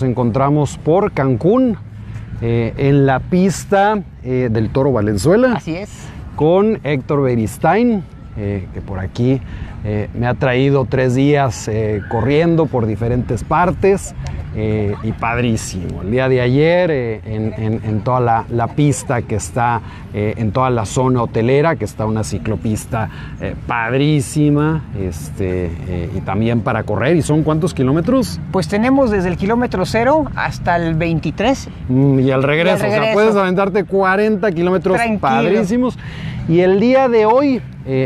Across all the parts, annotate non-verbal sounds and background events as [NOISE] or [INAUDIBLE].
Nos encontramos por Cancún, eh, en la pista eh, del Toro Valenzuela. Así es. Con Héctor Beristain, eh, que por aquí me ha traído tres días corriendo por diferentes partes. Eh, y padrísimo. El día de ayer eh, en, toda la, pista que está eh, en toda la zona hotelera, que está una ciclopista padrísima, este, y también para correr. ¿Y son cuántos kilómetros? Pues tenemos desde el kilómetro cero hasta el 23. Mm, y al regreso, o sea, puedes aventarte 40 kilómetros padrísimos. Y el día de hoy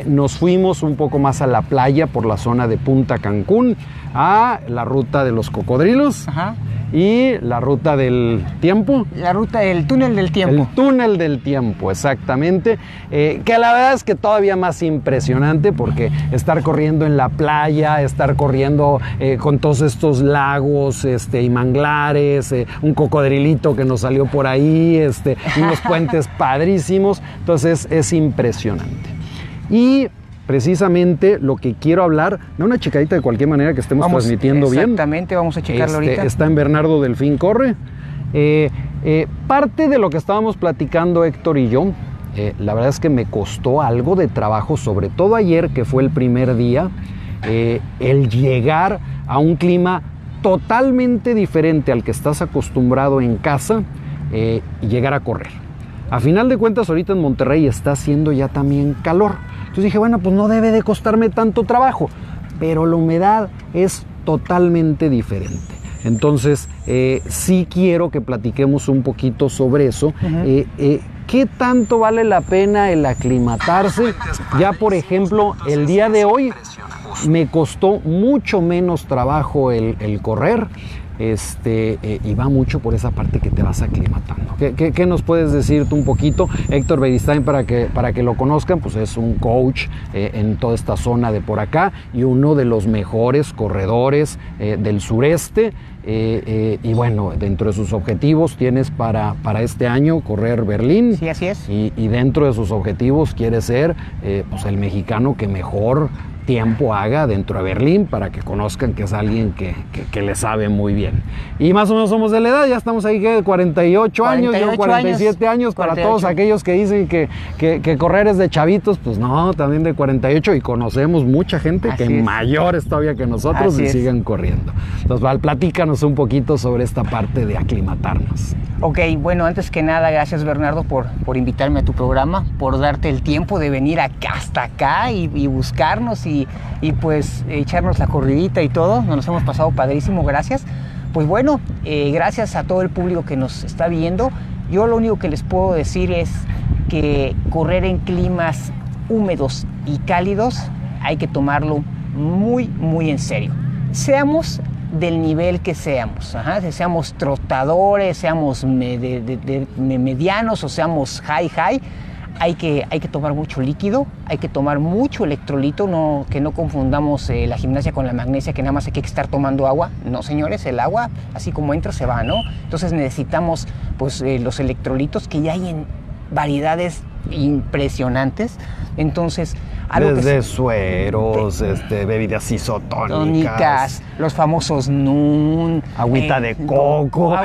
nos fuimos un poco más a la playa por la zona de Punta Cancún a la ruta de los cocodrilos y la ruta del tiempo. La ruta del túnel del tiempo. El túnel del tiempo, exactamente. Eh, que la verdad es que todavía más impresionante porque estar corriendo en la playa, estar corriendo eh, con todos estos lagos este, y manglares, eh, un cocodrilito que nos salió por ahí, este, unos [LAUGHS] puentes padrísimos. Entonces es impresionante. Y precisamente lo que quiero hablar, de una chicadita de cualquier manera que estemos transmitiendo bien. Exactamente, vamos a checarlo este, ahorita. Está en Bernardo Delfín Corre. Eh, eh, parte de lo que estábamos platicando Héctor y yo, eh, la verdad es que me costó algo de trabajo, sobre todo ayer que fue el primer día, el llegar a un clima totalmente diferente al que estás acostumbrado en casa y llegar a correr. A final de cuentas, ahorita en Monterrey está haciendo ya también calor. Entonces dije, bueno, pues no debe de costarme tanto trabajo, pero la humedad es totalmente diferente. Entonces, eh, sí quiero que platiquemos un poquito sobre eso. Eh, eh, ¿Qué tanto vale la pena el aclimatarse? Ya, por ejemplo, el día de hoy me costó mucho menos trabajo el correr este, eh, y va mucho por esa parte que te vas aclimatando. ¿Qué, qué, nos puedes decir tú un poquito? Héctor Beristain, para que, para que lo conozcan, pues es un coach eh, en toda esta zona de por acá y uno de los mejores corredores eh, del sureste. y bueno, dentro de sus objetivos tienes para, para este año correr Berlín. Sí, así es. Y, y dentro de sus objetivos quiere ser pues el mexicano que mejor tiempo haga dentro de Berlín para que conozcan que es alguien que, le sabe muy bien. Y más o menos somos de la edad, ya estamos ahí que 48, años, yo 47 años, para todos aquellos que dicen que, que, correr es de chavitos, pues no, también de 48 y conocemos mucha gente que es. mayores todavía que nosotros y siguen corriendo. Entonces, Val, platícanos un poquito sobre esta parte de aclimatarnos. Ok, bueno, antes que nada, gracias Bernardo por, por invitarme a tu programa, por darte el tiempo de venir acá, hasta acá y, y buscarnos y y, pues echarnos la corridita y todo. Nos hemos pasado padrísimo, gracias. Pues bueno, eh, gracias a todo el público que nos está viendo. Yo lo único que les puedo decir es que correr en climas húmedos y cálidos hay que tomarlo muy, muy en serio. Seamos del nivel que seamos, seamos trotadores, seamos medianos o seamos high, high, hay que, hay que tomar mucho líquido, hay que tomar mucho electrolito, no, que no confundamos eh, la gimnasia con la magnesia, que nada más hay que estar tomando agua. No, señores, el agua, así como entra, se va, ¿no? Entonces necesitamos pues, eh, los electrolitos que ya hay en variedades impresionantes. Entonces, desde sueros, este, bebidas isotónicas. los famosos NUN. Agüita de eh, coco.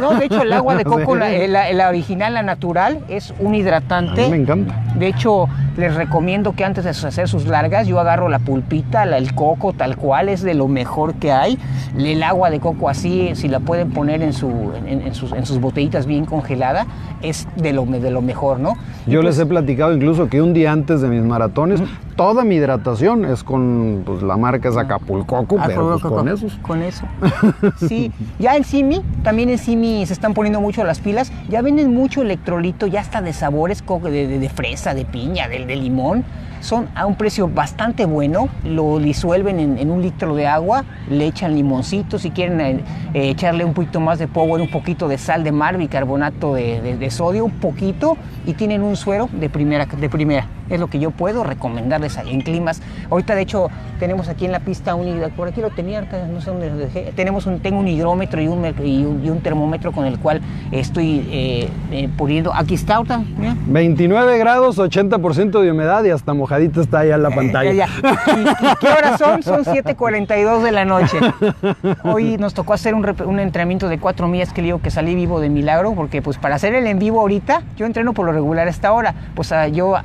no, de hecho el agua de [LAUGHS] coco, la, original, la natural, es un hidratante. me encanta. De hecho, les recomiendo que antes de hacer sus largas, yo agarro la pulpita, el coco tal cual, es de lo mejor que hay. El agua de coco así, si la pueden poner en, su, en, sus, botellitas bien congelada, es de lo, de lo mejor, ¿no? Yo les he platicado incluso que un día antes de mis maratones, toda mi hidratación es con pues, la marca es Acapulcoco, pero pues, con esos. Con eso. [LAUGHS] sí, ya en Simi, también en Simi se están poniendo mucho las pilas, ya venden mucho electrolito, ya está de sabores de, de, fresa, de piña, de, de, limón. Son a un precio bastante bueno, lo disuelven en, un litro de agua, le echan limoncito, si quieren eh, echarle un poquito más de power, un poquito de sal de mar, bicarbonato de, de sodio, un poquito, y tienen un suero de primera. De primera. Es lo que yo puedo recomendarles ahí en climas. Ahorita de hecho tenemos aquí en la pista un por aquí lo tenía, no sé dónde lo dejé. Tenemos un, tengo un hidrómetro y un, y un, termómetro con el cual estoy eh, eh, puliendo. Aquí está ahorita, 29 grados, 80% de humedad y hasta mojadito está allá en la pantalla. ¿Y, qué horas son? Son [LAUGHS] 7.42 de la noche. Hoy nos tocó hacer un, un entrenamiento de cuatro millas que le digo que salí vivo de milagro, porque pues para hacer el en vivo ahorita, yo entreno por lo regular a esta hora. Pues ah, yo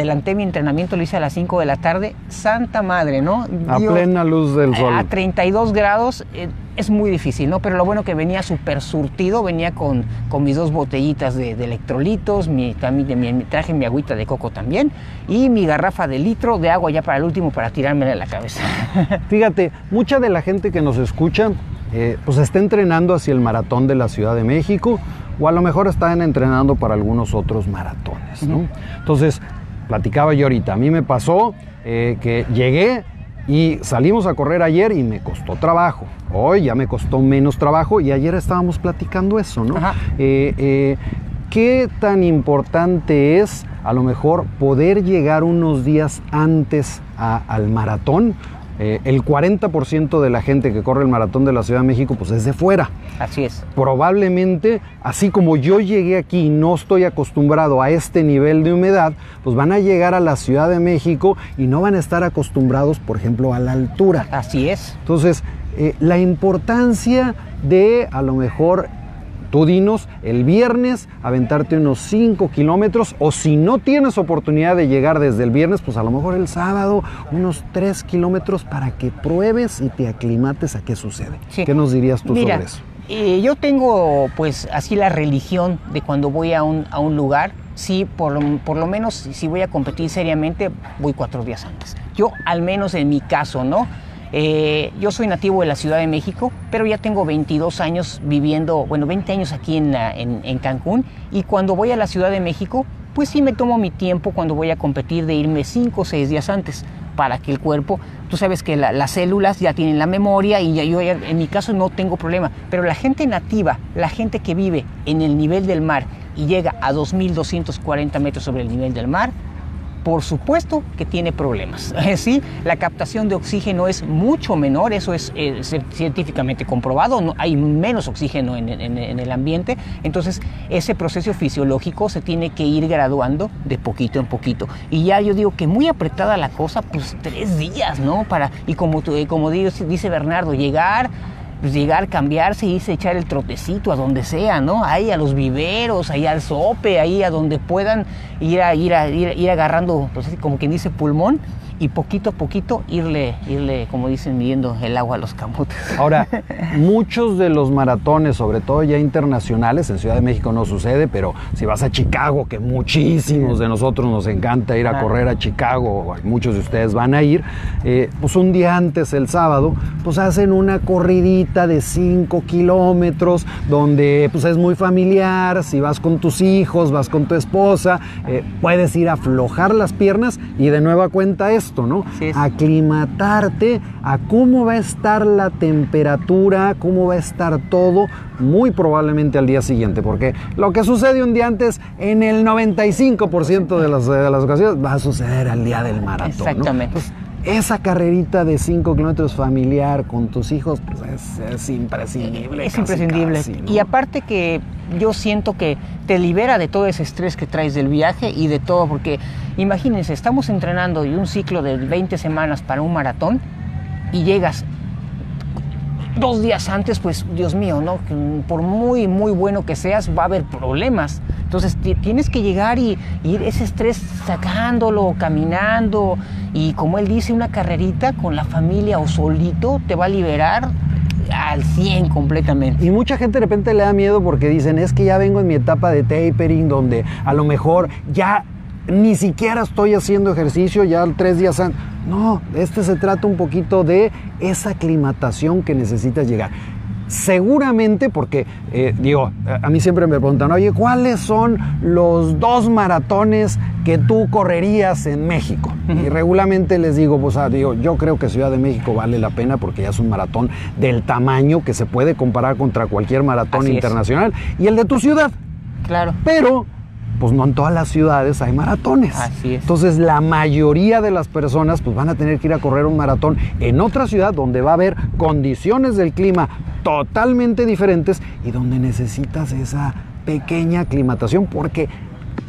adelanté mi entrenamiento, lo hice a las 5 de la tarde. Santa madre, ¿no? A plena luz del sol. A 32 grados. Eh, es muy difícil, ¿no? Pero lo bueno que venía súper surtido, venía con, con mis dos botellitas de, electrolitos, mi, también, mi, traje mi agüita de coco también y mi garrafa de litro de agua ya para el último para tirarme en la cabeza. [LAUGHS] Fíjate, mucha de la gente que nos escucha eh, pues está entrenando hacia el maratón de la Ciudad de México o a lo mejor están entrenando para algunos otros maratones. ¿no? Entonces, platicaba yo ahorita, a mí me pasó eh, que llegué y salimos a correr ayer y me costó trabajo. Hoy ya me costó menos trabajo y ayer estábamos platicando eso, ¿no? Eh, eh, ¿Qué tan importante es a lo mejor poder llegar unos días antes al maratón? Eh, el 40% de la gente que corre el maratón de la Ciudad de México pues es de fuera. Así es. Probablemente, así como yo llegué aquí y no estoy acostumbrado a este nivel de humedad, pues van a llegar a la Ciudad de México y no van a estar acostumbrados, por ejemplo, a la altura. Así es. Entonces, eh, la importancia de a lo mejor Tú dinos el viernes aventarte unos 5 kilómetros o si no tienes oportunidad de llegar desde el viernes, pues a lo mejor el sábado unos 3 kilómetros para que pruebes y te aclimates a qué sucede. ¿Qué nos dirías tú sobre eso? Eh, yo tengo pues así la religión de cuando voy a un, a un lugar, sí, por, por lo menos si voy a competir seriamente, voy cuatro días antes. Yo al menos en mi caso, ¿no? Eh, yo soy nativo de la Ciudad de México, pero ya tengo 22 años viviendo, bueno, 20 años aquí en, en, Cancún. Y cuando voy a la Ciudad de México, pues sí me tomo mi tiempo cuando voy a competir de irme 5 o 6 días antes para que el cuerpo, tú sabes que las células ya tienen la memoria y yo en mi caso no tengo problema, pero la gente nativa, la gente que vive en el nivel del mar y llega a 2.240 metros sobre el nivel del mar, por supuesto que tiene problemas. [LAUGHS] Sí, la captación de oxígeno es mucho menor, eso es eh, científicamente comprobado, no, hay menos oxígeno en, el ambiente, entonces ese proceso fisiológico se tiene que ir graduando de poquito en poquito. Y ya yo digo que muy apretada la cosa, pues tres días, ¿no? Para, y como, como dice Bernardo, llegar pues llegar, cambiarse y irse echar el trotecito a donde sea, ¿no? Ahí a los viveros, ahí al sope, ahí a donde puedan ir a ir a ir, ir agarrando, pues como quien dice pulmón y poquito a poquito irle, irle, como dicen, midiendo el agua a los camotes. Ahora, [LAUGHS] muchos de los maratones, sobre todo ya internacionales, en Ciudad de México no sucede, pero si vas a Chicago, que muchísimos de nosotros nos encanta ir a correr a Chicago, muchos de ustedes van a ir, eh, pues un día antes, el sábado, pues hacen una corridita de 5 kilómetros, donde pues es muy familiar, si vas con tus hijos, vas con tu esposa, eh, puedes ir a aflojar las piernas y de nueva cuenta es ¿no? Aclimatarte a cómo va a estar la temperatura, cómo va a estar todo, muy probablemente al día siguiente, porque lo que sucede un día antes, en el 95% de las, de las ocasiones, va a suceder al día del maratón. Exactamente. Esa carrerita de 5 kilómetros familiar con tus hijos, pues es, imprescindible. Es imprescindible. Y aparte que yo siento que te libera de todo ese estrés que traes del viaje y de todo, porque imagínense, estamos entrenando y un ciclo de 20 semanas para un maratón y llegas dos días antes, pues Dios mío, ¿no? Por muy, muy bueno que seas, va a haber problemas. Entonces tienes que llegar y, ir ese estrés sacándolo, caminando. Y como él dice, una carrerita con la familia o solito te va a liberar al 100 completamente. Y mucha gente de repente le da miedo porque dicen, es que ya vengo en mi etapa de tapering donde a lo mejor ya ni siquiera estoy haciendo ejercicio ya tres días antes. No, este se trata un poquito de esa aclimatación que necesitas llegar. Seguramente, porque eh, digo, a mí siempre me preguntan, oye, ¿cuáles son los dos maratones que tú correrías en México? Y regularmente les digo, pues ah, digo, yo creo que Ciudad de México vale la pena porque ya es un maratón del tamaño que se puede comparar contra cualquier maratón internacional y el de tu ciudad. Claro. Pero pues no en todas las ciudades hay maratones. Así es. Entonces la mayoría de las personas pues van a tener que ir a correr un maratón en otra ciudad donde va a haber condiciones del clima totalmente diferentes y donde necesitas esa pequeña aclimatación porque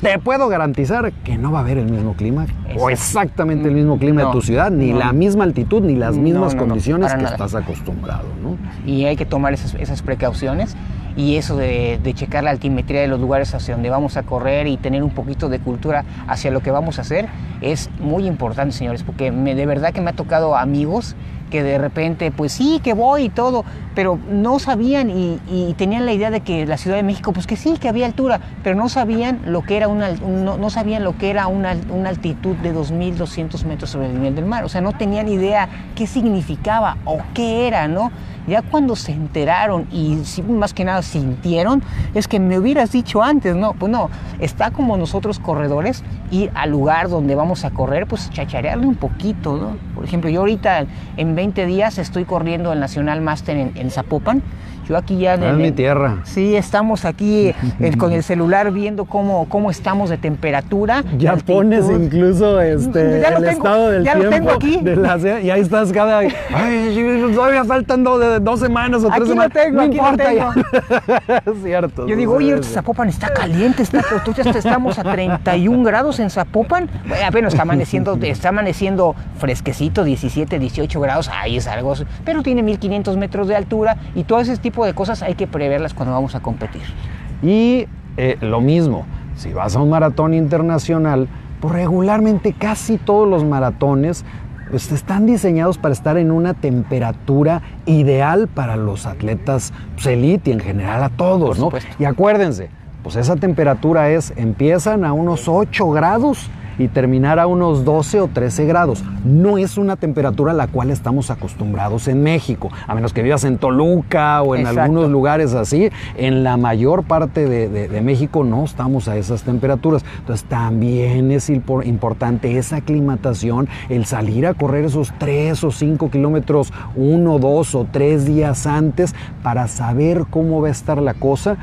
te puedo garantizar que no va a haber el mismo clima o exactamente el mismo clima No, de tu ciudad, ni no. la misma altitud, ni las mismas no, condiciones que nada. estás acostumbrado, ¿no? y hay que tomar esas, esas precauciones y eso de, checar la altimetría de los lugares hacia donde vamos a correr y tener un poquito de cultura hacia lo que vamos a hacer es muy importante, señores, porque me, de verdad que me ha tocado amigos que de repente, pues sí, que voy y todo, pero no sabían y, tenían la idea de que la Ciudad de México, pues que sí, que había altura, pero no sabían lo que era una, no, no sabían lo que era una, una altitud de 2.200 metros sobre el nivel del mar, o sea, no tenían idea qué significaba o qué era, ¿no? Ya cuando se enteraron y más que nada sintieron, es que me hubieras dicho antes, ¿no? Pues no, está como nosotros corredores, ir al lugar donde vamos a correr, pues chacharearle un poquito, ¿no? Por ejemplo, yo ahorita en 20 días estoy corriendo el Nacional Master en Zapopan. Yo aquí ya... en Ah, es mi tierra. Sí, estamos aquí eh, con el celular viendo cómo, cómo estamos de temperatura. Ya altitud. pones incluso este, Ya lo el tengo, estado del ya lo tiempo tengo aquí. de la y ahí estás cada ay todavía faltan do- de- dos semanas o tres Aquí lo semanas tengo, no aquí lo importa tengo. [LAUGHS] es cierto Yo digo, oye. Zapopan está caliente, está, estamos a 31 grados en Zapopan. Bueno, bueno, está amaneciendo, está amaneciendo fresquecito, 17, 18 grados, ahí es algo, pero tiene 1500 metros de altura y todo ese tipo de cosas hay que preverlas cuando vamos a competir. Y eh, lo mismo, si vas a un maratón internacional, pues regularmente casi todos los maratones pues, están diseñados para estar en una temperatura ideal para los atletas pues, elite y en general a todos, ¿no? Y acuérdense, pues esa temperatura es, empiezan a unos 8 grados y terminar a unos 12 o 13 grados. No es una temperatura a la cual estamos acostumbrados en México, a menos que vivas en Toluca o en Exacto. algunos lugares así. En la mayor parte de, de- de México no estamos a esas temperaturas. Entonces también es impor- importante esa aclimatación, el salir a correr esos 3 o 5 kilómetros uno, dos o tres días antes para saber cómo va a estar la cosa.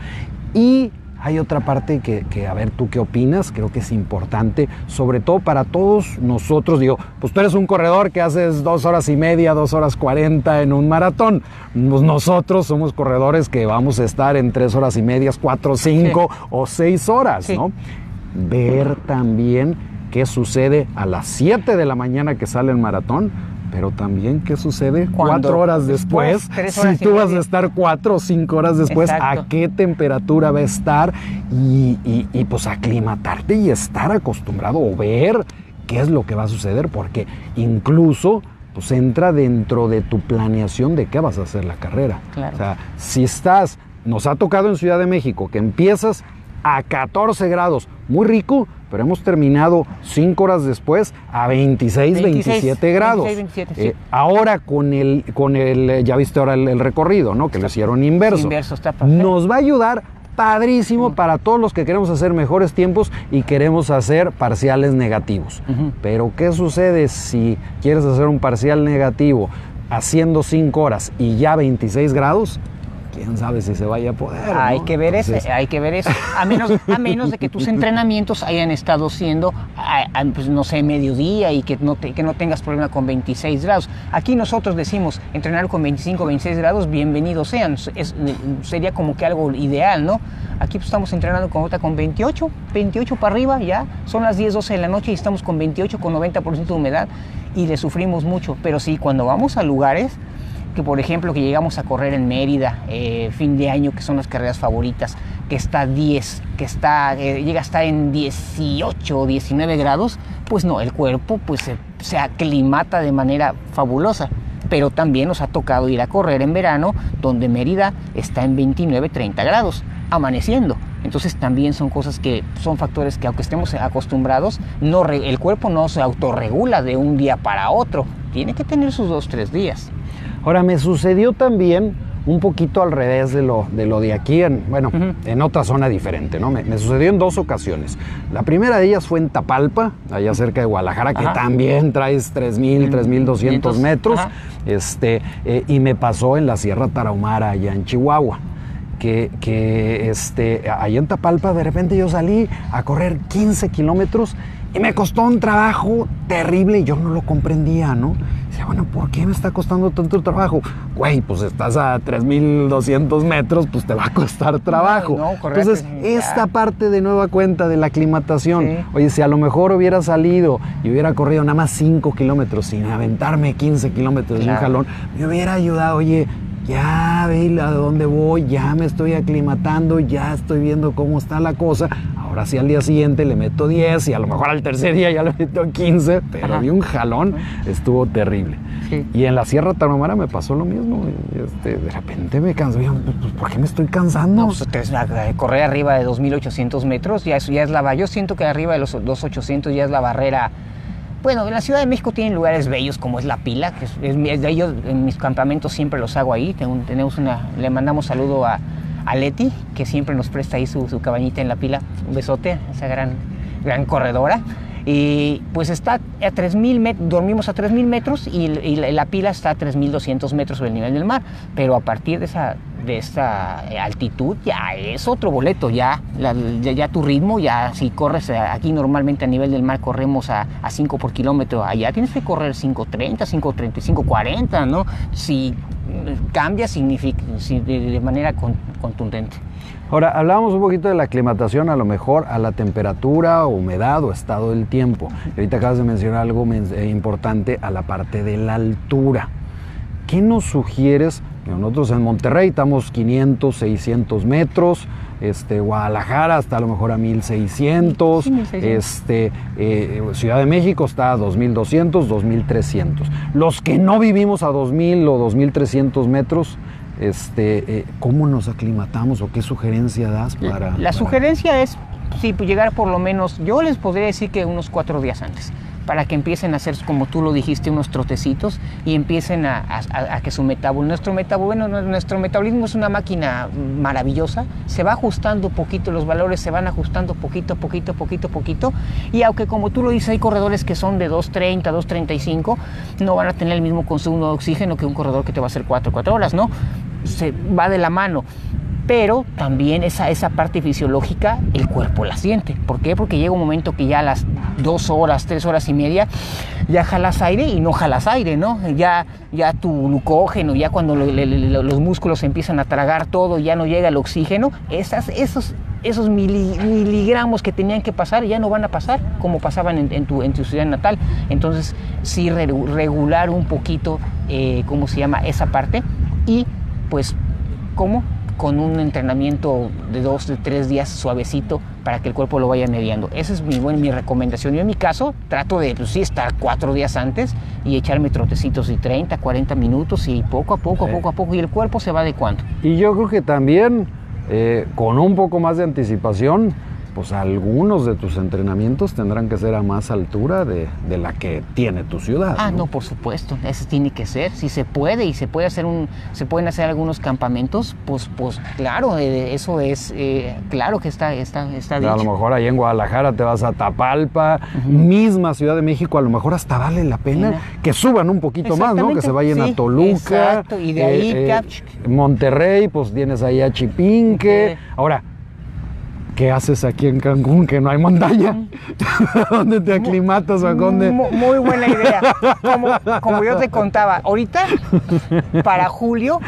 Y hay otra parte que, que, a ver, ¿tú qué opinas? Creo que es importante, sobre todo para todos nosotros. Digo, pues tú eres un corredor que haces dos horas y media, dos horas cuarenta en un maratón. Pues nosotros somos corredores que vamos a estar en tres horas y media, cuatro, cinco o seis horas, Sí. ¿no? Ver también qué sucede a las 7 de la mañana que sale el maratón, pero también qué sucede Cuando cuatro horas después, si tú vas a estar cuatro o cinco horas después, Exacto. a qué temperatura va a estar y, y- y, pues aclimatarte y estar acostumbrado o ver qué es lo que va a suceder, porque incluso pues entra dentro de tu planeación de qué vas a hacer la carrera. Claro. O sea, si estás, nos ha tocado en Ciudad de México que empiezas a 14 grados, muy rico, pero hemos terminado 5 horas después a 26, 26, 27 grados. 26, 27, sí. Eh, ahora con el, con el, eh, ya viste ahora el, el recorrido, ¿no? Que lo hicieron inverso. Inverso, está perfecto. Nos va a ayudar padrísimo para todos los que queremos hacer mejores tiempos y queremos hacer parciales negativos. Pero ¿qué sucede si quieres hacer un parcial negativo haciendo 5 horas y ya 26 grados? Quién sabe si se vaya a poder. Hay que ver Entonces, ese, hay que ver eso. A menos, a menos de que tus entrenamientos hayan estado siendo, a- a, pues, no sé, mediodía y que no, te- que no tengas problema con 26 grados. Aquí nosotros decimos entrenar con 25, 26 grados, bienvenidos sean. Es- sería como que algo ideal, ¿no? Aquí pues, estamos entrenando con otra con 28, 28 para arriba, ya. Son las 10, 12 de la noche y estamos con 28, con 90% de humedad y le sufrimos mucho. Pero sí, cuando vamos a lugares que por ejemplo que llegamos a correr en Mérida eh, fin de año que son las carreras favoritas que está 10 que está eh, llega a estar en 18 o 19 grados pues no el cuerpo pues se, se aclimata de manera fabulosa. Pero también nos ha tocado ir a correr en verano donde Mérida está en 29 30 grados amaneciendo. Entonces también son cosas que son factores que aunque estemos acostumbrados no el cuerpo no se autorregula de un día para otro. Tiene que tener sus dos tres días Ahora, me sucedió también un poquito al revés de lo de, lo de aquí, en, bueno, en otra zona diferente, ¿no? Me, me sucedió en dos ocasiones. La primera de ellas fue en Tapalpa, allá cerca de Guadalajara, que Ajá. también traes 3.000, 3.200 metros, Ajá. este, eh, y me pasó en la Sierra Tarahumara, allá en Chihuahua. que, que este, ahí en Tapalpa de repente yo salí a correr 15 kilómetros y me costó un trabajo terrible y yo no lo comprendía, ¿no? Decía, bueno, ¿por qué me está costando tanto trabajo? Güey, pues estás a 3.200 metros, pues te va a costar trabajo. No, no, correcto, Entonces, esta parte de nueva cuenta de la aclimatación, Sí. oye, si a lo mejor hubiera salido y hubiera corrido nada más 5 kilómetros sin aventarme 15 kilómetros de un jalón, me hubiera ayudado, oye, ya ve a dónde voy, ya me estoy aclimatando, ya estoy viendo cómo está la cosa. Ahora sí al día siguiente le meto 10 y a lo mejor al tercer día ya le meto 15, pero Ajá. vi un jalón, estuvo terrible. Sí. Y en la Sierra Tarahumara me pasó lo mismo. Este, de repente me cansé. Dije, pues, ¿Por qué me estoy cansando? No, pues, correr arriba de 2.800 metros, ya, eso ya es la Yo siento que arriba de los 2.800 ya es la barrera. Bueno, en la Ciudad de México tienen lugares bellos como es La Pila, que es, es de ellos, en mis campamentos siempre los hago ahí. Tenemos una, le mandamos saludo a, a Leti, que siempre nos presta ahí su, su cabañita en La Pila. Un besote, esa gran, gran corredora. Y pues está a 3.000 metros, dormimos a 3.000 metros y, y la pila está a 3.200 metros sobre el nivel del mar. Pero a partir de esa, de esa altitud ya es otro boleto, ya, ya, tu ritmo, ya si corres a- aquí normalmente a nivel del mar corremos a, a 5 por kilómetro, allá tienes que correr 5.30, 5.35, 40, ¿no? Si mm, cambia significa, si- de, manera con- contundente. Ahora, hablábamos un poquito de la aclimatación, a lo mejor a la temperatura, humedad o estado del tiempo. Ahorita acabas de mencionar algo eh, importante a la parte de la altura. ¿Qué nos sugieres? Nosotros en Monterrey estamos 500, 600 metros, este, Guadalajara hasta a lo mejor a 1600, Sí, 1600. este, eh, Ciudad de México está a 2200, 2300. Los que no vivimos a 2000 o 2300 metros, este, eh, ¿cómo nos aclimatamos o qué sugerencia das para...? La para- sugerencia es, sí, pues llegar por lo menos, yo les podría decir que unos cuatro días antes, para que empiecen a hacer, como tú lo dijiste, unos trotecitos y empiecen a, que su metabolismo, nuestro metabolismo, nuestro metabolismo es una máquina maravillosa, se va ajustando poquito, los valores se van ajustando poquito, poquito, poquito, poquito, y aunque como tú lo dices, hay corredores que son de 2.30, 2.35, no van a tener el mismo consumo de oxígeno que un corredor que te va a hacer 4, 4 horas, ¿no? Se va de la mano pero también esa, esa parte fisiológica el cuerpo la siente. ¿Por qué? Porque llega un momento que ya a las dos horas, tres horas y media, ya jalas aire y no jalas aire, ¿no? Ya, ya tu glucógeno, ya cuando los músculos empiezan a tragar todo, ya no llega el oxígeno, esas, esos, esos mili- miligramos que tenían que pasar ya no van a pasar como pasaban en, tu, en tu ciudad natal. Entonces, sí re- regular un poquito, eh, ¿cómo se llama? Esa parte y pues, ¿cómo? Con un entrenamiento de dos, de tres días suavecito para que el cuerpo lo vaya mediando. Esa es mi, bueno, mi recomendación. Yo en mi caso trato de, pues sí, estar cuatro días antes y echarme trotecitos de 30, 40 minutos y poco a poco, Sí. poco a poco, y el cuerpo se va adecuando. Y yo creo que también eh, con un poco más de anticipación, pues algunos de tus entrenamientos tendrán que ser a más altura de, de la que tiene tu ciudad. Ah, no, por supuesto, ese tiene que ser. Si se puede y se puede hacer un, se pueden hacer algunos campamentos, pues, pues claro, eh, eso es, eh, claro que está, está, está A lo mejor ahí en Guadalajara te vas a Tapalpa, misma Ciudad de México, a lo mejor hasta vale la pena que suban un poquito más, ¿no? Que se vayan sí, a Toluca. exacto, y de ahí ya- Monterrey, pues tienes ahí a Chipinque. Ahora, ¿qué haces aquí en Cancún que no hay montaña? [LAUGHS] ¿Dónde te aclimatas o a dónde? Muy buena idea. Como, como yo te contaba, ahorita, para julio,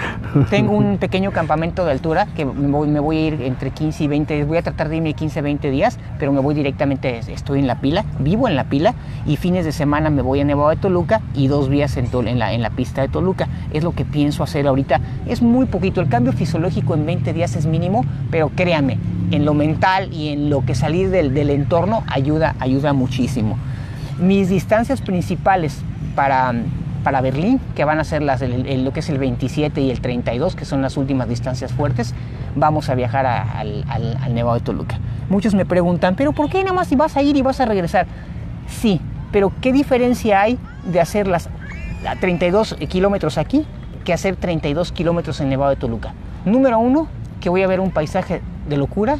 tengo un pequeño campamento de altura que me voy, me voy a ir entre 15 y 20, voy a tratar de irme 15, 20 días, pero me voy directamente, estoy en la pila, vivo en la pila y fines de semana me voy a Nevado de Toluca y dos días en, la, en la pista de Toluca. Es lo que pienso hacer ahorita. Es muy poquito, el cambio fisiológico en 20 días es mínimo, pero créame, en lo mental y en lo que salir del, del entorno ayuda, ayuda muchísimo. Mis distancias principales para, para Berlín, que van a ser las, el- el- lo que es el 27 y el 32, que son las últimas distancias fuertes, vamos a viajar a- al, al- al Nevado de Toluca. Muchos me preguntan, ¿pero por qué nada más si vas a ir y vas a regresar? Sí, pero ¿qué diferencia hay de hacer las a 32 kilómetros aquí que hacer 32 kilómetros en Nevado de Toluca? Número uno, que voy a ver un paisaje de locura,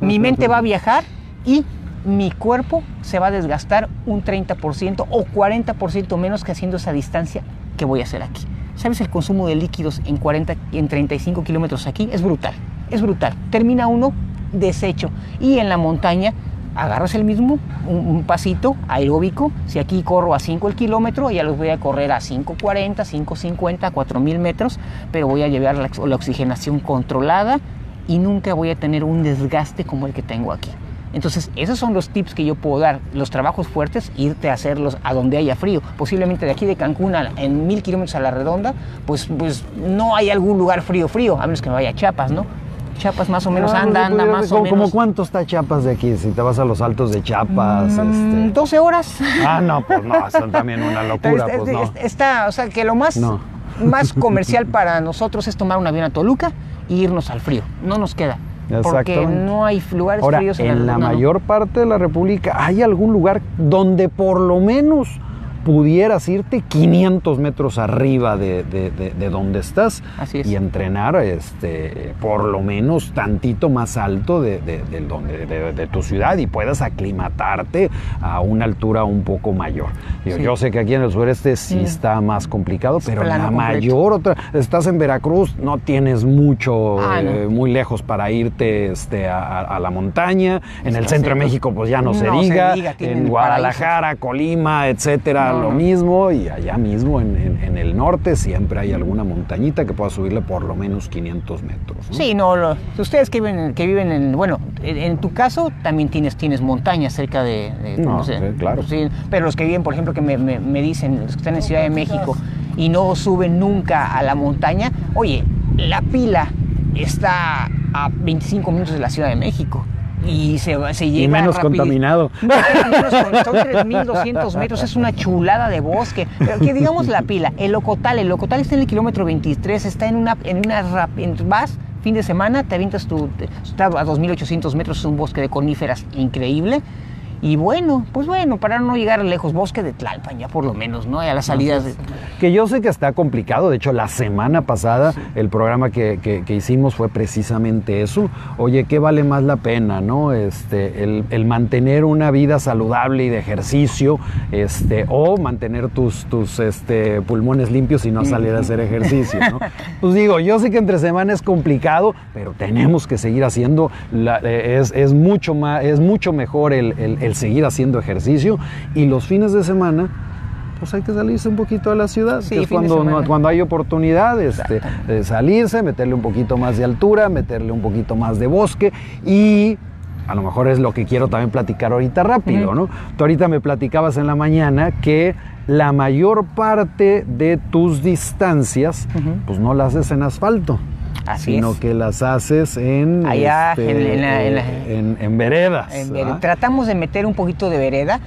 mi, mente va a viajar y mi cuerpo se va a desgastar un 30% o 40% menos que haciendo esa distancia que voy a hacer aquí. ¿Sabes el consumo de líquidos en 40, en 35 kilómetros aquí? Es brutal, es brutal. Termina uno deshecho. Y en la montaña agarras el mismo, un, pasito aeróbico. Si aquí corro a 5 el kilómetro, ya los voy a correr a 5.40, 5.50, 4.000 metros, pero voy a llevar la, la oxigenación controlada y nunca voy a tener un desgaste como el que tengo aquí. Entonces, esos son los tips que yo puedo dar. Los trabajos fuertes, irte a hacerlos a donde haya frío. Posiblemente de aquí de Cancún a, en mil kilómetros a la redonda, pues, pues no hay algún lugar frío, frío, a menos que me vaya a Chiapas, ¿no? Chiapas más o menos anda, anda más como, o menos. ¿Cómo cuánto está Chiapas de aquí? Si te vas a los altos de Chiapas. Mm, este... 12 horas. Ah, no, pues no, son también una [LAUGHS] locura. Pues no. está, o sea, que lo más, No. más [LAUGHS] comercial para nosotros es tomar un avión a Toluca irnos al frío. No nos queda. Porque no hay lugares Ahora, fríos en la no, no. mayor parte de la República, ¿hay algún lugar donde por lo menos pudieras irte 500 metros arriba de, de- de- de donde estás Así es. y entrenar este, por lo menos tantito más alto de, de- tu ciudad y puedas aclimatarte a una altura un poco mayor. Sí. Yo sé que aquí en el sureste sí Mm. está más complicado, Es pero la mayor otra, estás en Veracruz, no tienes mucho, Ah, no. eh, muy lejos para irte este, a, la montaña. En el centro de. México, pues ya no, se No se diga. en Guadalajara, Colima, etcétera, No, lo no. mismo. Y allá mismo, en, en- en el norte, siempre hay alguna montañita que pueda subirle por lo menos 500 metros. ¿no? Sí, no, lo- ustedes que viven, que viven en, bueno, en, en tu caso también tienes, tienes montañas cerca de, de- No, sí, claro. sí, pero los que viven, por ejemplo, que me, me- me dicen, los que están en Ciudad de México y no suben nunca a la montaña, oye, la pila está a 25 minutos de la Ciudad de México. Y se, se lleva menos rapidi- contaminado. No, [LAUGHS] menos con- son 3.200 metros, es una chulada de bosque. Pero que digamos la pila, el Locotal, el Locotal está en el kilómetro 23, está en una, en una rap- en- vas fin de semana, te avientas tu, está a 2.800 metros, es un bosque de coníferas increíble. Y bueno, pues bueno, para no llegar lejos, bosque de Tlalpan ya por lo menos, ¿no? A las salidas de... Que yo sé que está complicado, de hecho la semana pasada el programa que, que- que hicimos fue precisamente eso. Oye, ¿qué vale más la pena, no? Este, el, el mantener una vida saludable y de ejercicio, este, o mantener tus, tus este, pulmones limpios y no salir a hacer [LAUGHS] ejercicio, ¿no? Pues digo, yo sé que entre semana es complicado, pero tenemos que seguir haciendo, la- eh, es, es mucho más, es mucho mejor el, el- el seguir haciendo ejercicio y los fines de semana pues hay que salirse un poquito a la ciudad, Sí, que es de cuando, cuando hay oportunidad este, de salirse, meterle un poquito más de altura, meterle un poquito más de bosque y a lo mejor es lo que quiero también platicar ahorita rápido. ¿no? Tú ahorita me platicabas en la mañana que la mayor parte de tus distancias pues no las haces en asfalto. Así sino es. que las haces en, Allá, este, en- en la- en la- en- en veredas. Tratamos de meter un poquito de vereda.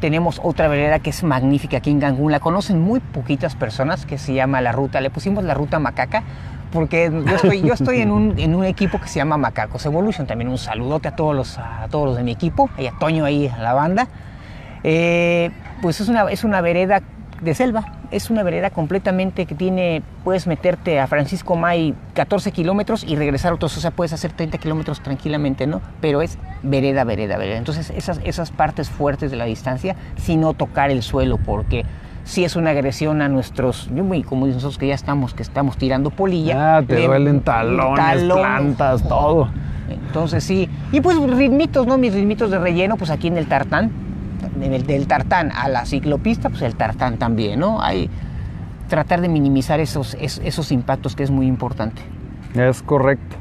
Tenemos otra vereda que es magnífica aquí en Cancún. La conocen muy poquitas personas que se llama La Ruta. Le pusimos la Ruta Macaca porque yo estoy, yo estoy en, un, en un equipo que se llama Macacos Evolution. También un saludote a todos los, a todos los de mi equipo. Y a Toño ahí, a la banda. Eh, pues es una, es una vereda de selva. Es una vereda completamente que tiene, puedes meterte a Francisco May 14 kilómetros y regresar otros, o sea, puedes hacer 30 kilómetros tranquilamente, ¿no? Pero es vereda, vereda, vereda. Entonces, esas, esas partes fuertes de la distancia, si no tocar el suelo, porque si es una agresión a nuestros, yo muy como dicen nosotros que ya estamos, que estamos tirando polilla. Ah, te le- duelen talones, talones. plantas, todo. Entonces sí, y pues ritmitos, ¿no? Mis ritmitos de relleno, pues aquí en el tartán, del tartán a la ciclopista, pues el tartán también, ¿no? Hay tratar de minimizar esos, es- esos impactos que es muy importante. Es correcto.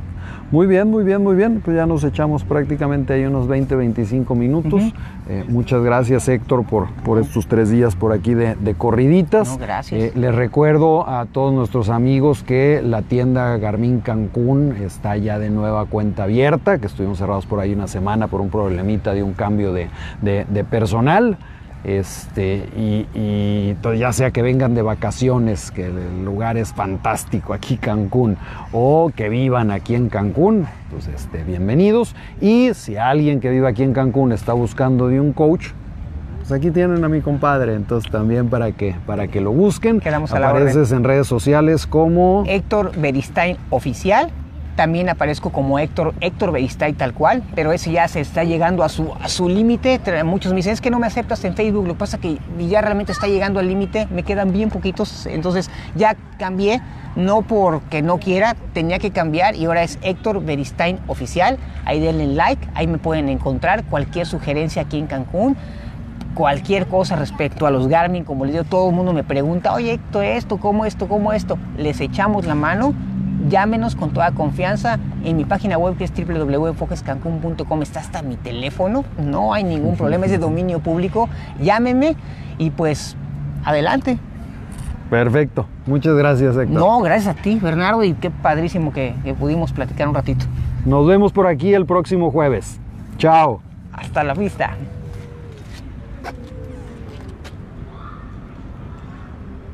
Muy bien, muy bien, muy bien. Pues ya nos echamos prácticamente ahí unos 20, 25 minutos. Eh, muchas gracias Héctor por, por estos tres días por aquí de, de corriditas. No, gracias. Eh, les recuerdo a todos nuestros amigos que la tienda Garmin Cancún está ya de nueva cuenta abierta, que estuvimos cerrados por ahí una semana por un problemita de un cambio de, de- de personal. Este, y, y ya sea que vengan de vacaciones, que el lugar es fantástico aquí Cancún, o que vivan aquí en Cancún, pues este, bienvenidos. Y si alguien que vive aquí en Cancún está buscando de un coach, pues aquí tienen a mi compadre, entonces también para que, para que lo busquen. Quedamos a la Apareces en redes sociales como... Héctor Beristain Oficial También aparezco como Héctor, Héctor Beristain tal cual, pero ese ya se está llegando a su, a su límite. Muchos me dicen, es que no me aceptas en Facebook, lo que pasa que ya realmente está llegando al límite, me quedan bien poquitos, entonces ya cambié, no porque no quiera, tenía que cambiar y ahora es Héctor Beristain Oficial. Ahí denle like, ahí me pueden encontrar cualquier sugerencia aquí en Cancún cualquier cosa respecto a los Garmin, como les digo, todo el mundo me pregunta, oye, esto, esto, cómo esto, cómo esto, les echamos la mano, llámenos con toda confianza, en mi página web que es www.enfocescancun.com está hasta mi teléfono, no hay ningún problema, es de dominio público, llámenme y pues adelante. Perfecto. Muchas gracias, Héctor. No, gracias a ti, Bernardo, y qué padrísimo que, que pudimos platicar un ratito. Nos vemos por aquí el próximo jueves. Chao. Hasta la vista.